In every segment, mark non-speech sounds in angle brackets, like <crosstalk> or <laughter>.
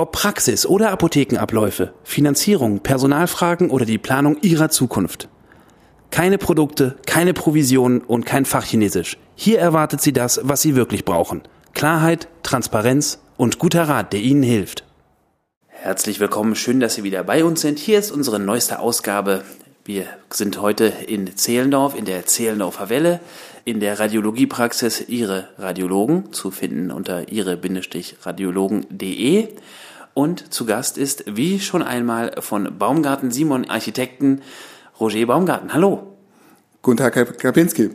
Ob Praxis oder Apothekenabläufe, Finanzierung, Personalfragen oder die Planung Ihrer Zukunft. Keine Produkte, keine Provisionen und kein Fachchinesisch. Hier erwartet Sie das, was Sie wirklich brauchen. Klarheit, Transparenz und guter Rat, der Ihnen hilft. Herzlich willkommen, schön, dass Sie wieder bei uns sind. Hier ist unsere neueste Ausgabe wir sind heute in Zehlendorf, in der Zehlendorfer Welle, in der Radiologiepraxis Ihre Radiologen, zu finden unter ihre-radiologen.de. Und zu Gast ist, wie schon einmal, von Baumgarten Simon Architekten Roger Baumgarten. Hallo. Guten Tag, Herr Kapinski.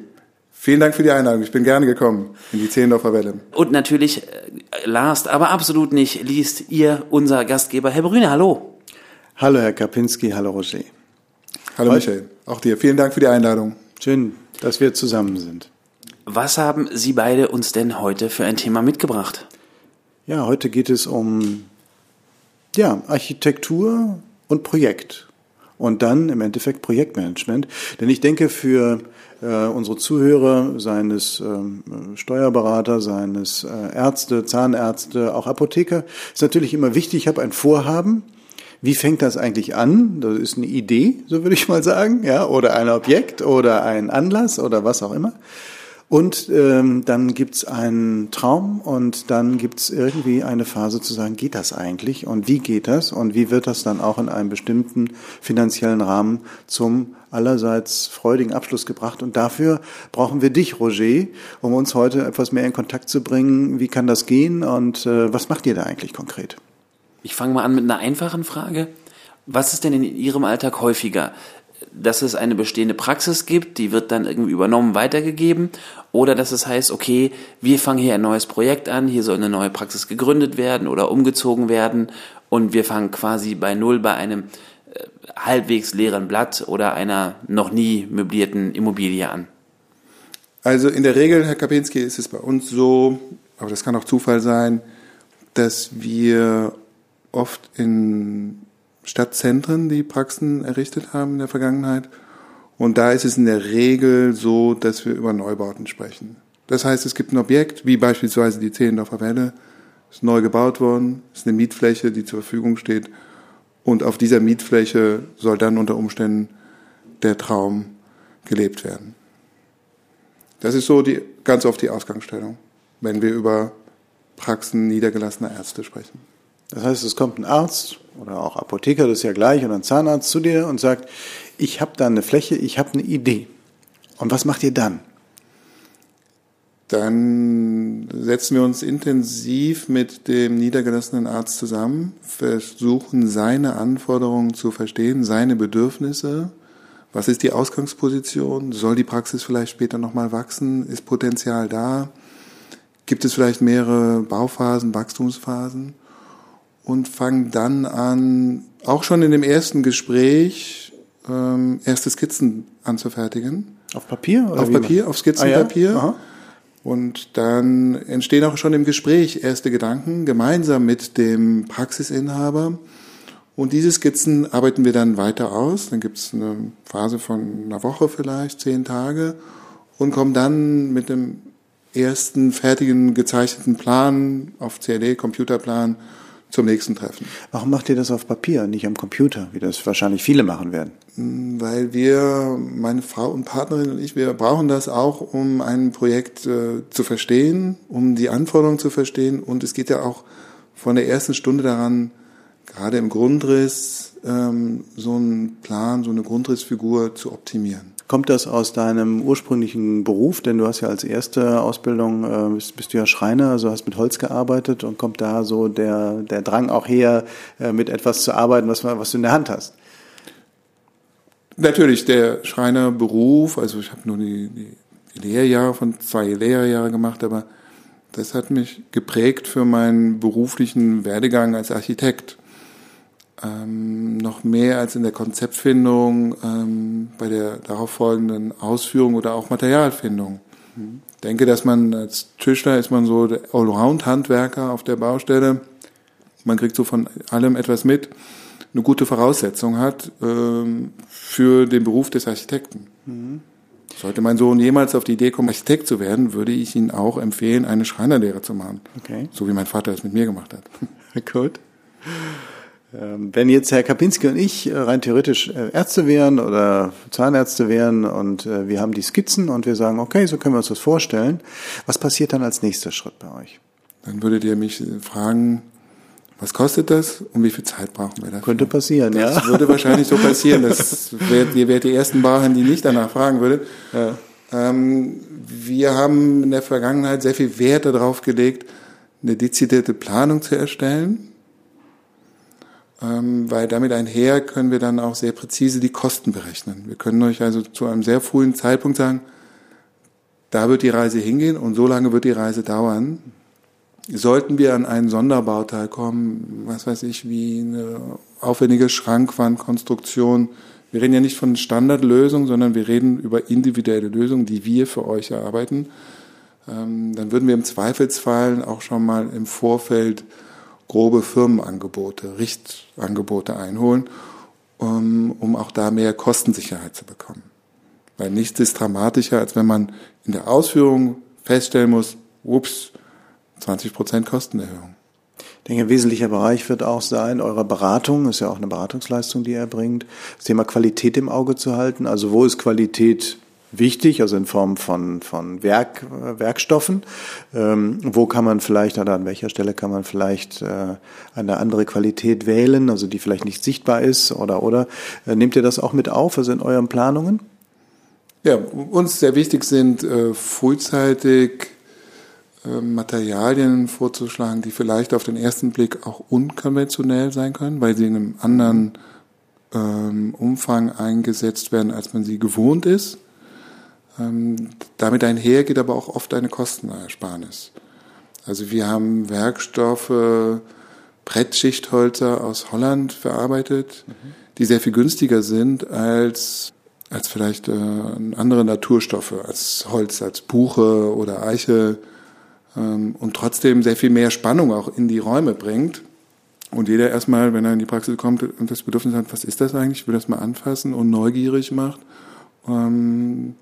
Vielen Dank für die Einladung. Ich bin gerne gekommen in die Zehlendorfer Welle. Und natürlich, äh, last, aber absolut nicht, liest ihr, unser Gastgeber, Herr Brüne. Hallo. Hallo, Herr Kapinski. Hallo, Roger. Hallo Michael, auch dir. Vielen Dank für die Einladung. Schön, dass wir zusammen sind. Was haben Sie beide uns denn heute für ein Thema mitgebracht? Ja, heute geht es um ja, Architektur und Projekt. Und dann im Endeffekt Projektmanagement. Denn ich denke, für äh, unsere Zuhörer, seines ähm, Steuerberater, seines äh, Ärzte, Zahnärzte, auch Apotheker, ist natürlich immer wichtig, ich habe ein Vorhaben, wie fängt das eigentlich an? Das ist eine Idee, so würde ich mal sagen, ja, oder ein Objekt oder ein Anlass oder was auch immer. Und ähm, dann gibt's einen Traum und dann gibt's irgendwie eine Phase zu sagen, geht das eigentlich und wie geht das und wie wird das dann auch in einem bestimmten finanziellen Rahmen zum allerseits freudigen Abschluss gebracht. Und dafür brauchen wir dich, Roger, um uns heute etwas mehr in Kontakt zu bringen. Wie kann das gehen und äh, was macht ihr da eigentlich konkret? Ich fange mal an mit einer einfachen Frage. Was ist denn in Ihrem Alltag häufiger? Dass es eine bestehende Praxis gibt, die wird dann irgendwie übernommen, weitergegeben, oder dass es heißt, okay, wir fangen hier ein neues Projekt an, hier soll eine neue Praxis gegründet werden oder umgezogen werden und wir fangen quasi bei Null bei einem äh, halbwegs leeren Blatt oder einer noch nie möblierten Immobilie an? Also in der Regel, Herr Kapinski, ist es bei uns so, aber das kann auch Zufall sein, dass wir oft in Stadtzentren die Praxen errichtet haben in der Vergangenheit. Und da ist es in der Regel so, dass wir über Neubauten sprechen. Das heißt, es gibt ein Objekt, wie beispielsweise die Zehlendorfer Welle, ist neu gebaut worden, ist eine Mietfläche, die zur Verfügung steht. Und auf dieser Mietfläche soll dann unter Umständen der Traum gelebt werden. Das ist so die, ganz oft die Ausgangsstellung, wenn wir über Praxen niedergelassener Ärzte sprechen. Das heißt, es kommt ein Arzt oder auch Apotheker, das ist ja gleich, oder ein Zahnarzt zu dir und sagt, ich habe da eine Fläche, ich habe eine Idee. Und was macht ihr dann? Dann setzen wir uns intensiv mit dem niedergelassenen Arzt zusammen, versuchen seine Anforderungen zu verstehen, seine Bedürfnisse. Was ist die Ausgangsposition? Soll die Praxis vielleicht später nochmal wachsen? Ist Potenzial da? Gibt es vielleicht mehrere Bauphasen, Wachstumsphasen? Und fangen dann an, auch schon in dem ersten Gespräch, ähm, erste Skizzen anzufertigen. Auf Papier? Oder auf Papier, auf Skizzenpapier. Ah, ja? Und dann entstehen auch schon im Gespräch erste Gedanken gemeinsam mit dem Praxisinhaber. Und diese Skizzen arbeiten wir dann weiter aus. Dann gibt es eine Phase von einer Woche vielleicht, zehn Tage und kommen dann mit dem ersten fertigen gezeichneten Plan auf CAD, Computerplan, zum nächsten Treffen. Warum macht ihr das auf Papier, nicht am Computer, wie das wahrscheinlich viele machen werden? Hm, weil wir, meine Frau und Partnerin und ich, wir brauchen das auch, um ein Projekt äh, zu verstehen, um die Anforderungen zu verstehen. Und es geht ja auch von der ersten Stunde daran, gerade im Grundriss, ähm, so einen Plan, so eine Grundrissfigur zu optimieren. Kommt das aus deinem ursprünglichen Beruf? Denn du hast ja als erste Ausbildung, äh, bist, bist, du ja Schreiner, also hast mit Holz gearbeitet und kommt da so der, der Drang auch her, äh, mit etwas zu arbeiten, was, was du in der Hand hast? Natürlich, der Schreinerberuf, also ich habe nur die, die Lehrjahre von zwei Lehrjahre gemacht, aber das hat mich geprägt für meinen beruflichen Werdegang als Architekt. Ähm, noch mehr als in der Konzeptfindung ähm, bei der darauf folgenden Ausführung oder auch Materialfindung. Ich denke, dass man als Tischler ist man so der Allround-Handwerker auf der Baustelle. Man kriegt so von allem etwas mit, eine gute Voraussetzung hat ähm, für den Beruf des Architekten. Mhm. Sollte mein Sohn jemals auf die Idee kommen, Architekt zu werden, würde ich ihn auch empfehlen, eine Schreinerlehre zu machen. Okay. So wie mein Vater es mit mir gemacht hat. <laughs> Gut. Ähm, wenn jetzt Herr Kapinski und ich äh, rein theoretisch äh, Ärzte wären oder Zahnärzte wären und äh, wir haben die Skizzen und wir sagen, okay, so können wir uns das vorstellen, was passiert dann als nächster Schritt bei euch? Dann würdet ihr mich fragen, was kostet das und wie viel Zeit brauchen wir dafür? Könnte passieren, das ja. Das würde wahrscheinlich so passieren. Das <laughs> wärt, ihr wärt die ersten Bauherren, die nicht danach fragen würdet. Ja. Ähm, wir haben in der Vergangenheit sehr viel Wert darauf gelegt, eine dezidierte Planung zu erstellen weil damit einher können wir dann auch sehr präzise die Kosten berechnen. Wir können euch also zu einem sehr frühen Zeitpunkt sagen, da wird die Reise hingehen und so lange wird die Reise dauern. Sollten wir an einen Sonderbauteil kommen, was weiß ich, wie eine aufwendige Schrankwandkonstruktion, wir reden ja nicht von Standardlösungen, sondern wir reden über individuelle Lösungen, die wir für euch erarbeiten. Ähm, dann würden wir im Zweifelsfall auch schon mal im Vorfeld grobe Firmenangebote, Richtangebote einholen, um, um auch da mehr Kostensicherheit zu bekommen. Weil nichts ist dramatischer, als wenn man in der Ausführung feststellen muss, ups, 20 Prozent Kostenerhöhung. Ich denke, ein wesentlicher Bereich wird auch sein, eure Beratung, ist ja auch eine Beratungsleistung, die ihr bringt, das Thema Qualität im Auge zu halten. Also wo ist Qualität wichtig, also in Form von, von Werk, Werkstoffen. Ähm, wo kann man vielleicht oder an welcher Stelle kann man vielleicht äh, eine andere Qualität wählen, also die vielleicht nicht sichtbar ist oder oder äh, nehmt ihr das auch mit auf, also in euren Planungen? Ja, uns sehr wichtig sind äh, frühzeitig äh, Materialien vorzuschlagen, die vielleicht auf den ersten Blick auch unkonventionell sein können, weil sie in einem anderen ähm, Umfang eingesetzt werden, als man sie gewohnt ist. Ähm, damit einher geht aber auch oft eine Kostenersparnis. Also wir haben Werkstoffe, Brettschichtholzer aus Holland verarbeitet, mhm. die sehr viel günstiger sind als, als vielleicht äh, andere Naturstoffe, als Holz, als Buche oder Eiche ähm, und trotzdem sehr viel mehr Spannung auch in die Räume bringt. Und jeder erstmal, wenn er in die Praxis kommt und das Bedürfnis hat, was ist das eigentlich, ich will das mal anfassen und neugierig macht. Ähm,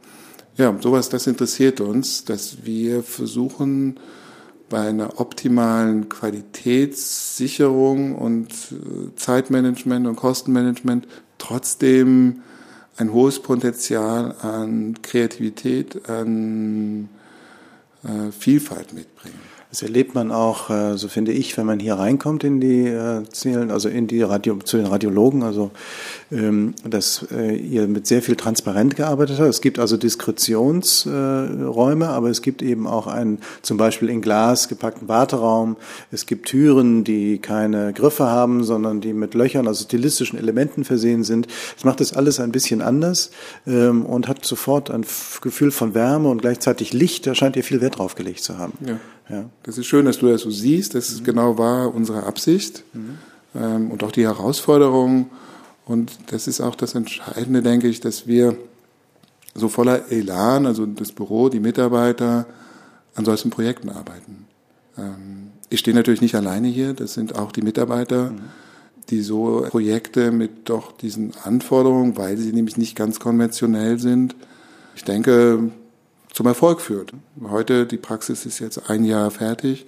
ja, sowas, das interessiert uns, dass wir versuchen, bei einer optimalen Qualitätssicherung und äh, Zeitmanagement und Kostenmanagement trotzdem ein hohes Potenzial an Kreativität, an äh, Vielfalt mitbringen. Das erlebt man auch, äh, so finde ich, wenn man hier reinkommt in die äh, Zählen, also in die Radio, zu den Radiologen, also ähm, dass äh, ihr mit sehr viel transparent gearbeitet habt. Es gibt also Diskretionsräume, aber es gibt eben auch einen zum Beispiel in Glas gepackten Warteraum. Es gibt Türen, die keine Griffe haben, sondern die mit Löchern, also stilistischen Elementen versehen sind. Das macht das alles ein bisschen anders ähm, und hat sofort ein Gefühl von Wärme und gleichzeitig Licht. Da scheint ihr viel Wert drauf gelegt zu haben. Ja. Ja. Das ist schön, dass du das so siehst. Das mhm. genau war unsere Absicht mhm. ähm, und auch die Herausforderung. Und das ist auch das Entscheidende, denke ich, dass wir so voller Elan, also das Büro, die Mitarbeiter, an solchen Projekten arbeiten. Ähm, ich stehe natürlich nicht alleine hier, das sind auch die Mitarbeiter, mhm. die so Projekte mit doch diesen Anforderungen, weil sie nämlich nicht ganz konventionell sind. Ich denke, zum Erfolg führt. Heute, die Praxis ist jetzt ein Jahr fertig.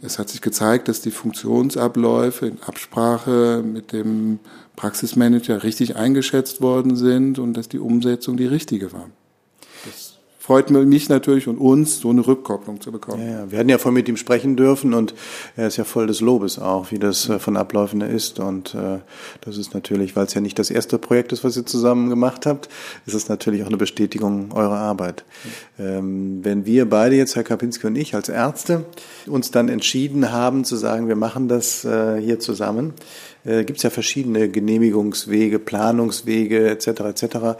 Es hat sich gezeigt, dass die Funktionsabläufe in Absprache mit dem Praxismanager richtig eingeschätzt worden sind und dass die Umsetzung die richtige war freut mich natürlich und uns, so eine Rückkopplung zu bekommen. Ja, ja. Wir hatten ja vorhin mit ihm sprechen dürfen und er ist ja voll des Lobes auch, wie das äh, von Abläufen ist. Und äh, das ist natürlich, weil es ja nicht das erste Projekt ist, was ihr zusammen gemacht habt, ist es natürlich auch eine Bestätigung eurer Arbeit. Ähm, wenn wir beide jetzt, Herr Kapinski und ich, als Ärzte, uns dann entschieden haben zu sagen, wir machen das äh, hier zusammen, äh, gibt es ja verschiedene Genehmigungswege, Planungswege etc. etc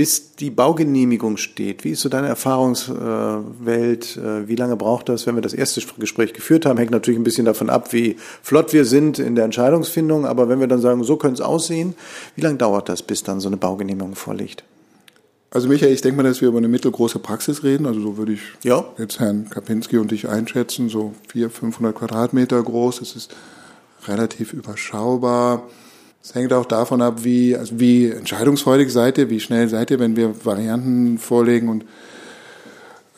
bis die Baugenehmigung steht, wie ist so deine Erfahrungswelt? Äh, wie lange braucht das, wenn wir das erste Gespräch geführt haben? Hängt natürlich ein bisschen davon ab, wie flott wir sind in der Entscheidungsfindung. Aber wenn wir dann sagen, so könnte es aussehen, wie lange dauert das, bis dann so eine Baugenehmigung vorliegt? Also Michael, ich denke mal, dass wir über eine mittelgroße Praxis reden. Also so würde ich ja. jetzt Herrn Kapinski und dich einschätzen. So 400, 500 Quadratmeter groß. Es ist relativ überschaubar. Es hängt auch davon ab, wie, also wie entscheidungsfreudig seid ihr, wie schnell seid ihr, wenn wir Varianten vorlegen und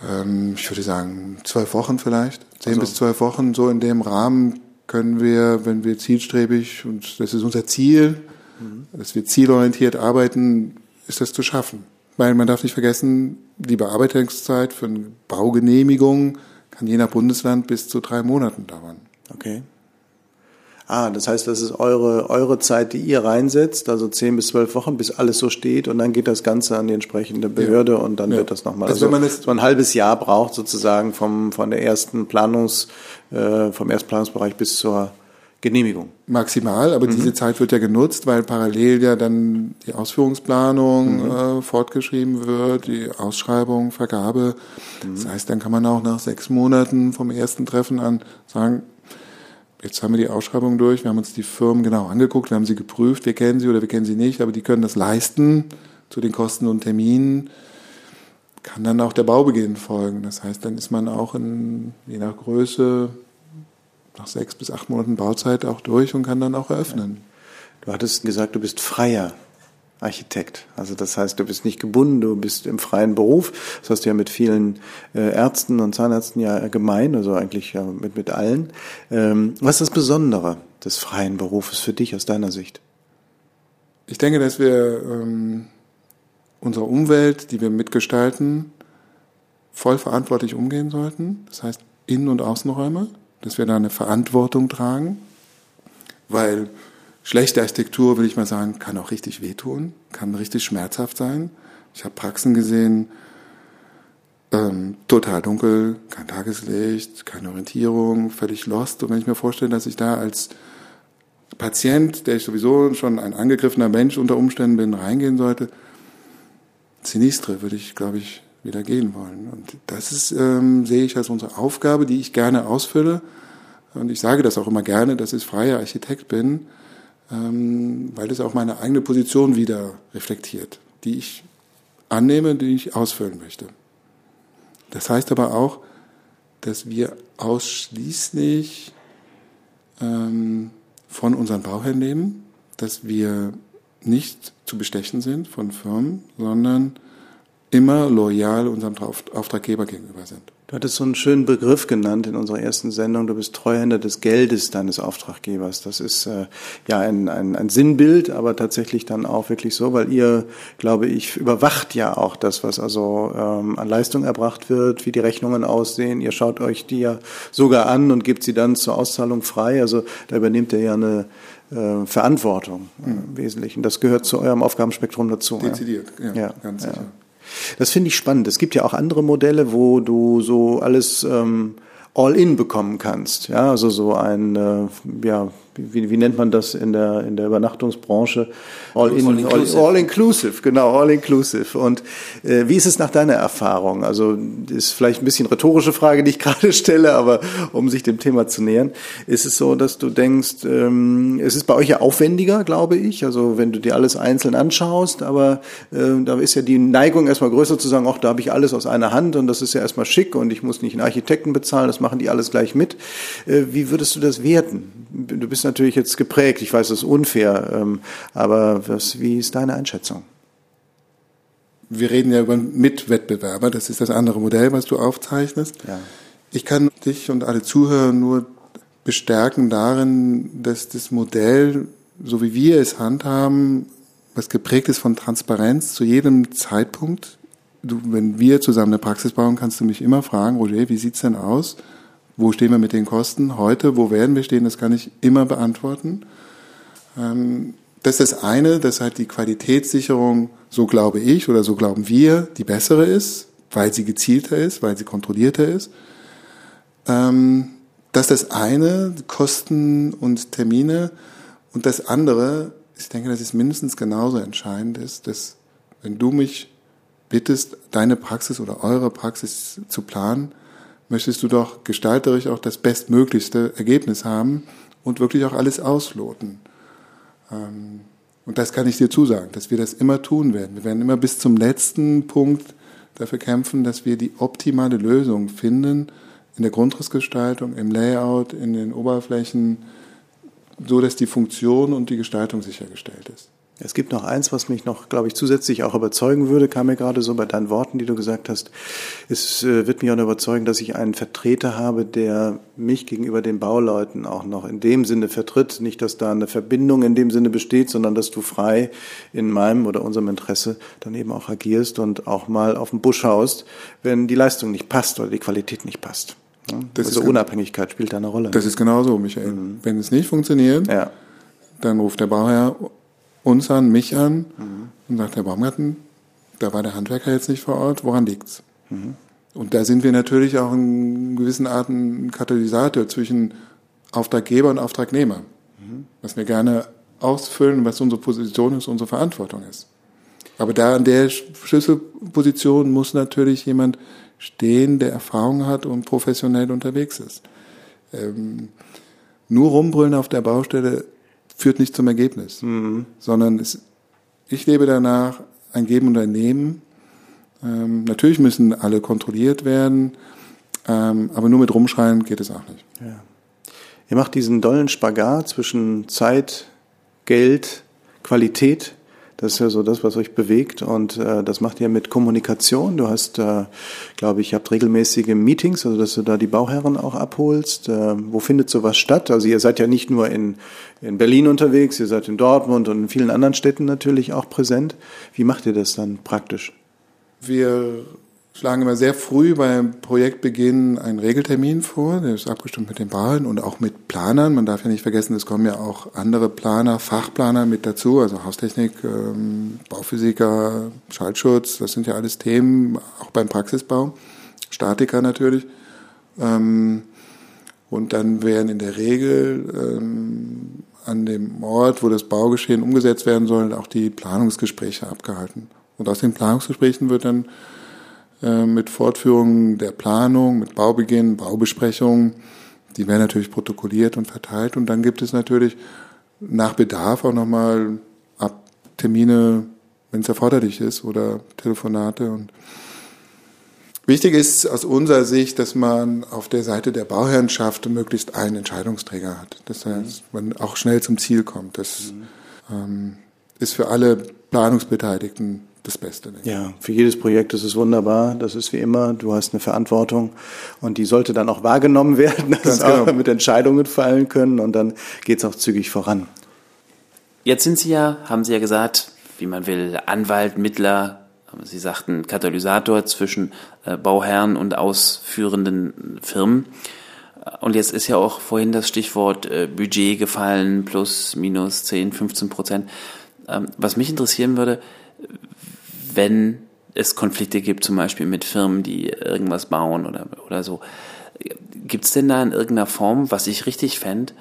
ähm, ich würde sagen zwölf Wochen vielleicht, zehn also. bis zwölf Wochen, so in dem Rahmen können wir, wenn wir zielstrebig und das ist unser Ziel, mhm. dass wir zielorientiert arbeiten, ist das zu schaffen. Weil man darf nicht vergessen, die Bearbeitungszeit für eine Baugenehmigung kann je nach Bundesland bis zu drei Monaten dauern. Okay. Ah, das heißt, das ist eure, eure Zeit, die ihr reinsetzt, also zehn bis zwölf Wochen, bis alles so steht und dann geht das Ganze an die entsprechende Behörde ja. und dann ja. wird das nochmal. Also, also wenn man das, man ein halbes Jahr braucht sozusagen vom, von der ersten Planungs, äh, vom ersten Planungsbereich bis zur Genehmigung. Maximal, aber mhm. diese Zeit wird ja genutzt, weil parallel ja dann die Ausführungsplanung mhm. äh, fortgeschrieben wird, die Ausschreibung, Vergabe. Mhm. Das heißt, dann kann man auch nach sechs Monaten vom ersten Treffen an sagen, jetzt haben wir die Ausschreibung durch, wir haben uns die Firmen genau angeguckt, wir haben sie geprüft, wir kennen sie oder wir kennen sie nicht, aber die können das leisten zu den Kosten und Terminen. Kann dann auch der Baubeginn folgen. Das heißt, dann ist man auch in, je nach Größe nach sechs bis acht Monaten Bauzeit auch durch und kann dann auch eröffnen. Du hattest gesagt, du bist freier. Architekt. Also das heißt, du bist nicht gebunden, du bist im freien Beruf. Das hast du ja mit vielen äh, Ärzten und Zahnärzten ja gemein, also eigentlich ja mit, mit allen. Ähm, was ist das Besondere des freien Berufes für dich aus deiner Sicht? Ich denke, dass wir ähm, unsere Umwelt, die wir mitgestalten, voll verantwortlich umgehen sollten. Das heißt Innen- und Außenräume, dass wir da eine Verantwortung tragen, weil Schlechte Architektur, will ich mal sagen, kann auch richtig wehtun, kann richtig schmerzhaft sein. Ich habe Praxen gesehen, ähm, total dunkel, kein Tageslicht, keine Orientierung, völlig lost. Und wenn ich mir vorstelle, dass ich da als Patient, der ich sowieso schon ein angegriffener Mensch unter Umständen bin, reingehen sollte, Sinistre würde ich, glaube ich, wieder gehen wollen. Und das ist, ähm, sehe ich als unsere Aufgabe, die ich gerne ausfülle. Und ich sage das auch immer gerne, dass ich freier Architekt bin weil es auch meine eigene Position wieder reflektiert, die ich annehme, die ich ausfüllen möchte. Das heißt aber auch, dass wir ausschließlich ähm, von unseren Bauherren leben, dass wir nicht zu bestechen sind von Firmen, sondern immer loyal unserem Auftraggeber gegenüber sind. Du hattest so einen schönen Begriff genannt in unserer ersten Sendung. Du bist Treuhänder des Geldes deines Auftraggebers. Das ist äh, ja ein, ein, ein Sinnbild, aber tatsächlich dann auch wirklich so, weil ihr, glaube ich, überwacht ja auch das, was also ähm, an Leistung erbracht wird, wie die Rechnungen aussehen. Ihr schaut euch die ja sogar an und gebt sie dann zur Auszahlung frei. Also da übernehmt ihr ja eine äh, Verantwortung äh, im Wesentlichen. Das gehört zu eurem Aufgabenspektrum dazu. Dezidiert, ja, ja ganz sicher. Ja. Das finde ich spannend. Es gibt ja auch andere Modelle, wo du so alles ähm, All-in bekommen kannst. Ja, also so ein, äh, ja, wie, wie nennt man das in der, in der Übernachtungsbranche? All, in, all, inclusive. all, all inclusive, genau, all inclusive. Und äh, wie ist es nach deiner Erfahrung? Also ist vielleicht ein bisschen rhetorische Frage, die ich <laughs> gerade stelle, aber um sich dem Thema zu nähern, ist es so, dass du denkst, ähm, es ist bei euch ja aufwendiger, glaube ich. Also wenn du dir alles einzeln anschaust, aber äh, da ist ja die Neigung erstmal größer zu sagen, ach, da habe ich alles aus einer Hand und das ist ja erstmal schick und ich muss nicht einen Architekten bezahlen, das machen die alles gleich mit. Äh, wie würdest du das werten? Du bist natürlich jetzt geprägt, ich weiß, das ist unfair, ähm, aber was, wie ist deine Einschätzung? Wir reden ja über Mitwettbewerber, das ist das andere Modell, was du aufzeichnest. Ja. Ich kann dich und alle Zuhörer nur bestärken darin, dass das Modell, so wie wir es handhaben, was geprägt ist von Transparenz zu jedem Zeitpunkt. Du, wenn wir zusammen eine Praxis bauen, kannst du mich immer fragen, Roger, wie sieht's denn aus? Wo stehen wir mit den Kosten heute? Wo werden wir stehen? Das kann ich immer beantworten. Ähm, das ist das eine, dass halt die Qualitätssicherung, so glaube ich oder so glauben wir, die bessere ist, weil sie gezielter ist, weil sie kontrollierter ist. Ähm, das ist das eine, Kosten und Termine. Und das andere, ich denke, dass es mindestens genauso entscheidend ist, dass Wenn du mich bittest, deine Praxis oder eure Praxis zu planen, möchtest du doch gestalterisch auch das bestmöglichste Ergebnis haben und wirklich auch alles ausloten. Ähm, und das kann ich dir zusagen, dass wir das immer tun werden. Wir werden immer bis zum letzten Punkt dafür kämpfen, dass wir die optimale Lösung finden in der Grundrissgestaltung, im Layout, in den Oberflächen, so dass die Funktion und die Gestaltung sichergestellt ist. Es gibt noch eins, was mich noch, glaube ich, zusätzlich auch überzeugen würde, kam mir gerade so bei deinen Worten, die du gesagt hast. Es äh, wird mich auch überzeugen, dass ich einen Vertreter habe, der mich gegenüber den Bauleuten auch noch in dem Sinne vertritt. Nicht, dass da eine Verbindung in dem Sinne besteht, sondern dass du frei in meinem oder unserem Interesse dann eben auch agierst und auch mal auf den Busch haust, wenn die Leistung nicht passt oder die Qualität nicht passt. Das also Unabhängigkeit spielt da eine Rolle. Das ist genauso, Michael. Mhm. Wenn es nicht funktioniert, ja. dann ruft der Bauherr uns an, mich an mhm. und sagt, Herr Baumgarten, da war der Handwerker jetzt nicht vor Ort, woran liegt's? Mhm. Und da sind wir natürlich auch in gewissen Arten Katalysator zwischen Auftraggeber und Auftragnehmer, mhm. was wir gerne ausfüllen, was unsere Position ist, unsere Verantwortung ist. Aber da an der Schlüsselposition muss natürlich jemand stehen, der Erfahrung hat und professionell unterwegs ist. Ähm, nur rumbrüllen auf der Baustelle führt nicht zum Ergebnis, mhm. sondern es, ich lebe danach, ein Geben und ein Nehmen. Ähm, natürlich müssen alle kontrolliert werden, ähm, aber nur mit Rumschreien geht es auch nicht. Ja. Ihr macht diesen dollen Spagat zwischen Zeit, Geld, Qualität. Das ist ja so das, was euch bewegt und äh, das macht ihr mit Kommunikation. Du hast, äh, glaube ich, habt regelmäßige Meetings, also dass du da die Bauherren auch abholst. Äh, wo findet sowas statt? Also ihr seid ja nicht nur in, in Berlin unterwegs, ihr seid in Dortmund und in vielen anderen Städten natürlich auch präsent. Wie macht ihr das dann praktisch? Wir schlagen immer sehr früh beim Projektbeginn einen Regeltermin vor. Der ist abgestimmt mit den Bauern und auch mit Planern. Man darf ja nicht vergessen, es kommen ja auch andere Planer, Fachplaner mit dazu, also Haustechnik, ähm, Bauphysiker, Schaltschutz. Das sind ja alles Themen, auch beim Praxisbau. Statiker natürlich. Ähm, und dann werden in der Regel ähm, an dem Ort, wo das Baugeschehen umgesetzt werden soll, auch die Planungsgespräche abgehalten. Und aus den Planungsgesprächen wird dann mit Fortführung der Planung, mit Baubeginn, Baubesprechungen. Die werden natürlich protokolliert und verteilt. Und dann gibt es natürlich nach Bedarf auch nochmal Termine, wenn es erforderlich ist, oder Telefonate. Und wichtig ist aus unserer Sicht, dass man auf der Seite der Bauherrenschaft möglichst einen Entscheidungsträger hat. Das heißt, man auch schnell zum Ziel kommt. Das mhm. ähm, ist für alle Planungsbeteiligten das Beste. Denke. Ja, für jedes Projekt ist es wunderbar. Das ist wie immer. Du hast eine Verantwortung und die sollte dann auch wahrgenommen werden, <laughs> dass genau. mit Entscheidungen fallen können und dann geht es auch zügig voran. Jetzt sind Sie ja, haben Sie ja gesagt, wie man will, Anwalt, Mittler, Sie sagten Katalysator zwischen äh, Bauherren und ausführenden Firmen. Und jetzt ist ja auch vorhin das Stichwort äh, Budget gefallen, plus, minus 10, 15 Prozent. Ähm, was mich interessieren würde, wenn es Konflikte gibt, zum Beispiel mit Firmen, die irgendwas bauen oder, oder so. Gibt es denn da in irgendeiner Form, was ich richtig fände,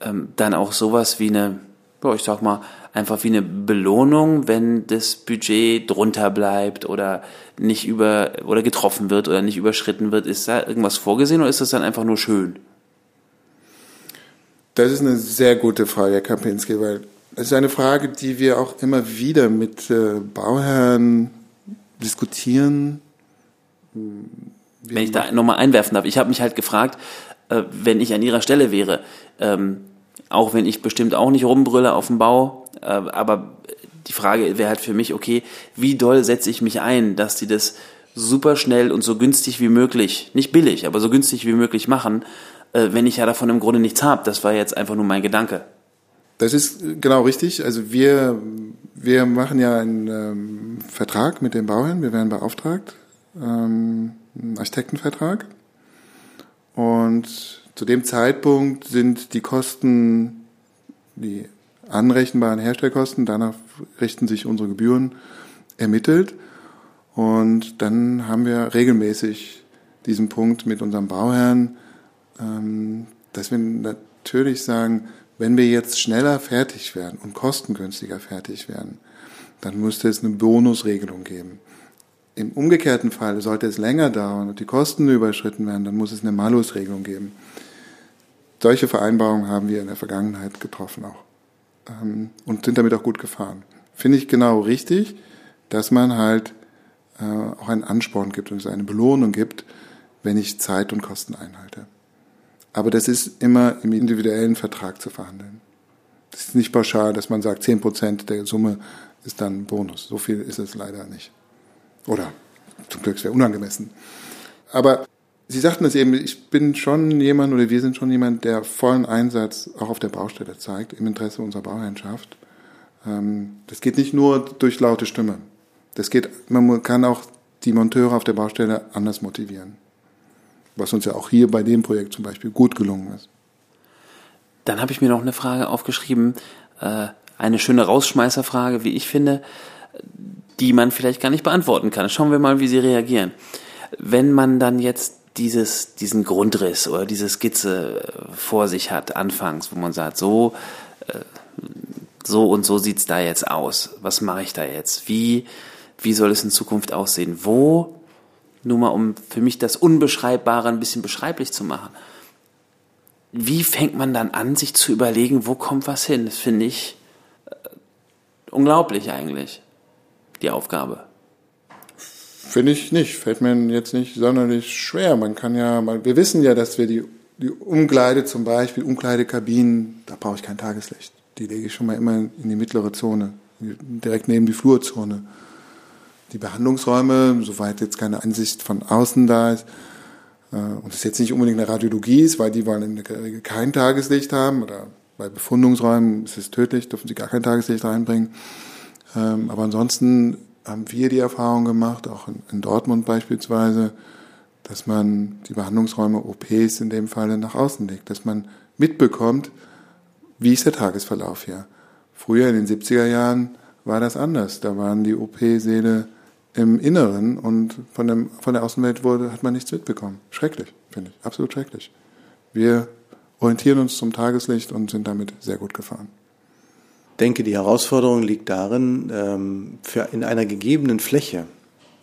ähm, dann auch sowas wie eine, ja, ich sag mal, einfach wie eine Belohnung, wenn das Budget drunter bleibt oder nicht über oder getroffen wird oder nicht überschritten wird? Ist da irgendwas vorgesehen oder ist das dann einfach nur schön? Das ist eine sehr gute Frage, Herr Kapinski, weil es ist eine Frage, die wir auch immer wieder mit äh, Bauherren diskutieren. Wenn ich da nochmal einwerfen darf, ich habe mich halt gefragt, äh, wenn ich an Ihrer Stelle wäre, ähm, auch wenn ich bestimmt auch nicht rumbrülle auf dem Bau, äh, aber die Frage wäre halt für mich, okay, wie doll setze ich mich ein, dass die das super schnell und so günstig wie möglich, nicht billig, aber so günstig wie möglich machen, äh, wenn ich ja davon im Grunde nichts habe. Das war jetzt einfach nur mein Gedanke. Das ist genau richtig. Also wir, wir machen ja einen ähm, Vertrag mit den Bauherren. Wir werden beauftragt, ähm, einen Architektenvertrag. Und zu dem Zeitpunkt sind die Kosten, die anrechenbaren Herstellkosten, danach richten sich unsere Gebühren, ermittelt. Und dann haben wir regelmäßig diesen Punkt mit unserem Bauherrn, ähm, dass wir natürlich sagen, wenn wir jetzt schneller fertig werden und kostengünstiger fertig werden, dann müsste es eine Bonusregelung geben. Im umgekehrten Fall sollte es länger dauern und die Kosten überschritten werden, dann muss es eine Malusregelung geben. Solche Vereinbarungen haben wir in der Vergangenheit getroffen auch ähm, und sind damit auch gut gefahren. Finde ich genau richtig, dass man halt äh, auch einen Ansporn gibt und es eine Belohnung gibt, wenn ich Zeit und Kosten einhalte. Aber das ist immer im individuellen Vertrag zu verhandeln. Das ist nicht pauschal, dass man sagt, zehn Prozent der Summe ist dann Bonus. So viel ist es leider nicht. Oder zum Glück wäre unangemessen. Aber Sie sagten es eben, ich bin schon jemand oder wir sind schon jemand, der vollen Einsatz auch auf der Baustelle zeigt, im Interesse unserer Bauherrschaft. Ähm, das geht nicht nur durch laute Stimme. Das geht, man kann auch die Monteure auf der Baustelle anders motivieren. Was uns ja auch hier bei dem Projekt zum Beispiel gut gelungen ist. Dann habe ich mir noch eine Frage aufgeschrieben, äh, eine schöne Rausschmeißerfrage, wie ich finde, die man vielleicht gar nicht beantworten kann. Schauen wir mal, wie Sie reagieren. Wenn man dann jetzt dieses, diesen Grundriss oder diese Skizze äh, vor sich hat, anfangs, wo man sagt, so, äh, so und so sieht's da jetzt aus. Was mache ich da jetzt? Wie, wie soll es in Zukunft aussehen? Wo, nur mal um für mich das Unbeschreibbare ein bisschen beschreiblich zu machen. Wie fängt man dann an, sich zu überlegen, wo kommt was hin? Das finde ich äh, unglaublich eigentlich, die Aufgabe. Finde ich nicht. Fällt mir jetzt nicht sonderlich schwer. Man kann ja, wir wissen ja, dass wir die, die Umkleide zum Beispiel, Umkleidekabinen, da brauche ich kein Tageslicht. Die lege ich schon mal immer in die mittlere Zone, direkt neben die Flurzone. Die Behandlungsräume, soweit jetzt keine Ansicht von außen da ist, äh, und es jetzt nicht unbedingt eine Radiologie ist, weil die wollen in der Regel kein Tageslicht haben, oder bei Befundungsräumen ist es tödlich, dürfen sie gar kein Tageslicht reinbringen. Ähm, aber ansonsten haben wir die Erfahrung gemacht, auch in, in Dortmund beispielsweise, dass man die Behandlungsräume, OPs in dem Falle nach außen legt, dass man mitbekommt, wie ist der Tagesverlauf hier. Früher in den 70er Jahren war das anders. Da waren die OP-Säle im Inneren und von, dem, von der Außenwelt wurde, hat man nichts mitbekommen. Schrecklich, finde ich. Absolut schrecklich. Wir orientieren uns zum Tageslicht und sind damit sehr gut gefahren denke, die Herausforderung liegt darin, ähm, in einer gegebenen Fläche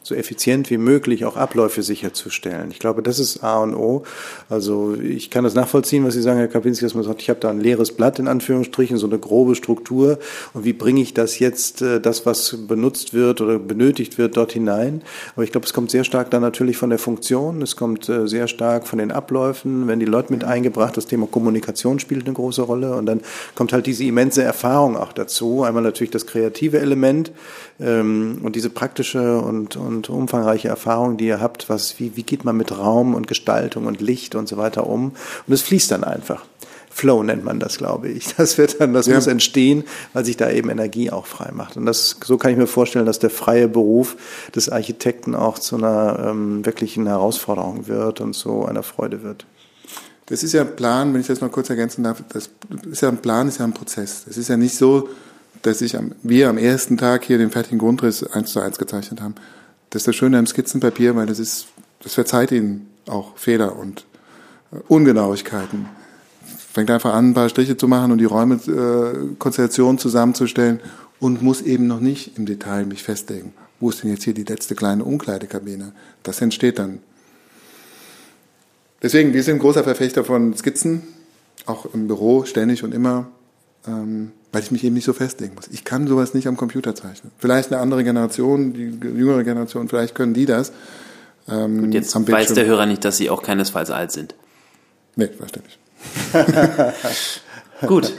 so effizient wie möglich auch Abläufe sicherzustellen. Ich glaube, das ist A und O. Also ich kann das nachvollziehen, was Sie sagen, Herr Kapinski, dass man sagt, ich habe da ein leeres Blatt in Anführungsstrichen, so eine grobe Struktur und wie bringe ich das jetzt, äh, das, was benutzt wird oder benötigt wird, dort hinein. Aber ich glaube, es kommt sehr stark dann natürlich von der Funktion, es kommt äh, sehr stark von den Abläufen, wenn die Leute mit eingebracht, das Thema Kommunikation spielt eine große Rolle und dann kommt halt diese immense Erfahrung auch dazu. Einmal natürlich das kreative Element ähm, und diese praktische und, und und umfangreiche Erfahrung, die ihr habt, was, wie, wie geht man mit Raum und Gestaltung und Licht und so weiter um. Und es fließt dann einfach. Flow nennt man das, glaube ich. Das wird dann, das ja. muss entstehen, weil sich da eben Energie auch frei macht. Und das, so kann ich mir vorstellen, dass der freie Beruf des Architekten auch zu einer ähm, wirklichen Herausforderung wird und zu einer Freude wird. Das ist ja ein Plan, wenn ich das mal kurz ergänzen darf, das ist ja ein Plan, ist ja ein Prozess. Es ist ja nicht so, dass ich am, wir am ersten Tag hier den fertigen Grundriss eins zu eins gezeichnet haben. Das ist das Schöne am Skizzenpapier, weil das ist, das verzeiht Ihnen auch Fehler und äh, Ungenauigkeiten. Fängt einfach an, ein paar Striche zu machen und die Räume, äh, Konstellationen zusammenzustellen und muss eben noch nicht im Detail mich festlegen. Wo ist denn jetzt hier die letzte kleine Umkleidekabine? Das entsteht dann. Deswegen, wir sind großer Verfechter von Skizzen, auch im Büro ständig und immer. Ähm, weil ich mich eben nicht so festlegen muss. Ich kann sowas nicht am Computer zeichnen. Vielleicht eine andere Generation, die jüngere Generation, vielleicht können die das. Ähm, Gut, jetzt weiß der Hörer nicht, dass Sie auch keinesfalls alt sind. Nee, verständlich. <laughs> Gut.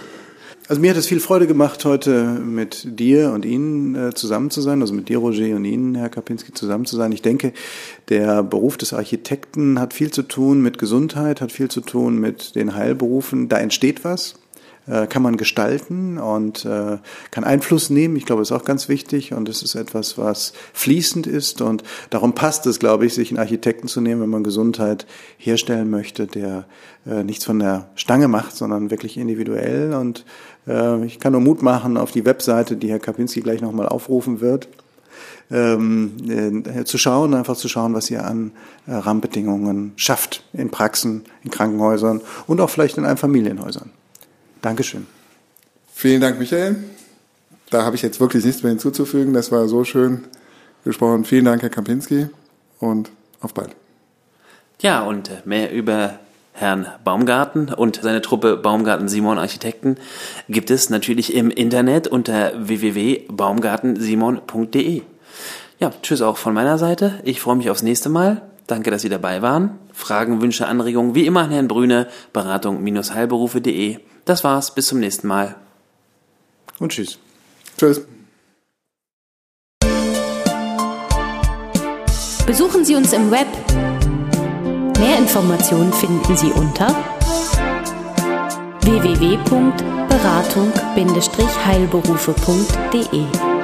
Also mir hat es viel Freude gemacht, heute mit dir und Ihnen äh, zusammen zu sein, also mit dir, Roger, und Ihnen, Herr Kapinski, zusammen zu sein. Ich denke, der Beruf des Architekten hat viel zu tun mit Gesundheit, hat viel zu tun mit den Heilberufen. Da entsteht was äh, kann man gestalten und äh, kann Einfluss nehmen. Ich glaube, das ist auch ganz wichtig und es ist etwas, was fließend ist und darum passt es, glaube ich, sich einen Architekten zu nehmen, wenn man Gesundheit herstellen möchte, der äh, nichts von der Stange macht, sondern wirklich individuell und äh, ich kann nur Mut machen auf die Webseite, die Herr Kapinski gleich nochmal aufrufen wird. Ähm, äh, zu schauen, einfach zu schauen, was ihr an äh, Rahmenbedingungen schafft in Praxen, in Krankenhäusern und auch vielleicht in Einfamilienhäusern. Dankeschön. Vielen Dank, Michael. da habe ich jetzt wirklich nichts mehr hinzuzufügen. Das war so schön gesprochen. Vielen Dank, Herr Kampinski, und auf bald. Ja, und mehr über Herrn Baumgarten und seine Truppe Baumgarten Simon Architekten gibt es natürlich im Internet unter www.baumgartensimon.de. Ja, tschüss auch von meiner Seite. Ich freue mich aufs nächste Mal. Danke, dass Sie dabei waren. Fragen, Wünsche, Anregungen wie immer an Herrn Brüne, beratung-heilberufe.de. Das war's, bis zum nächsten Mal. Und tschüss. Tschüss. Besuchen Sie uns im Web. Mehr Informationen finden Sie unter www.beratung-heilberufe.de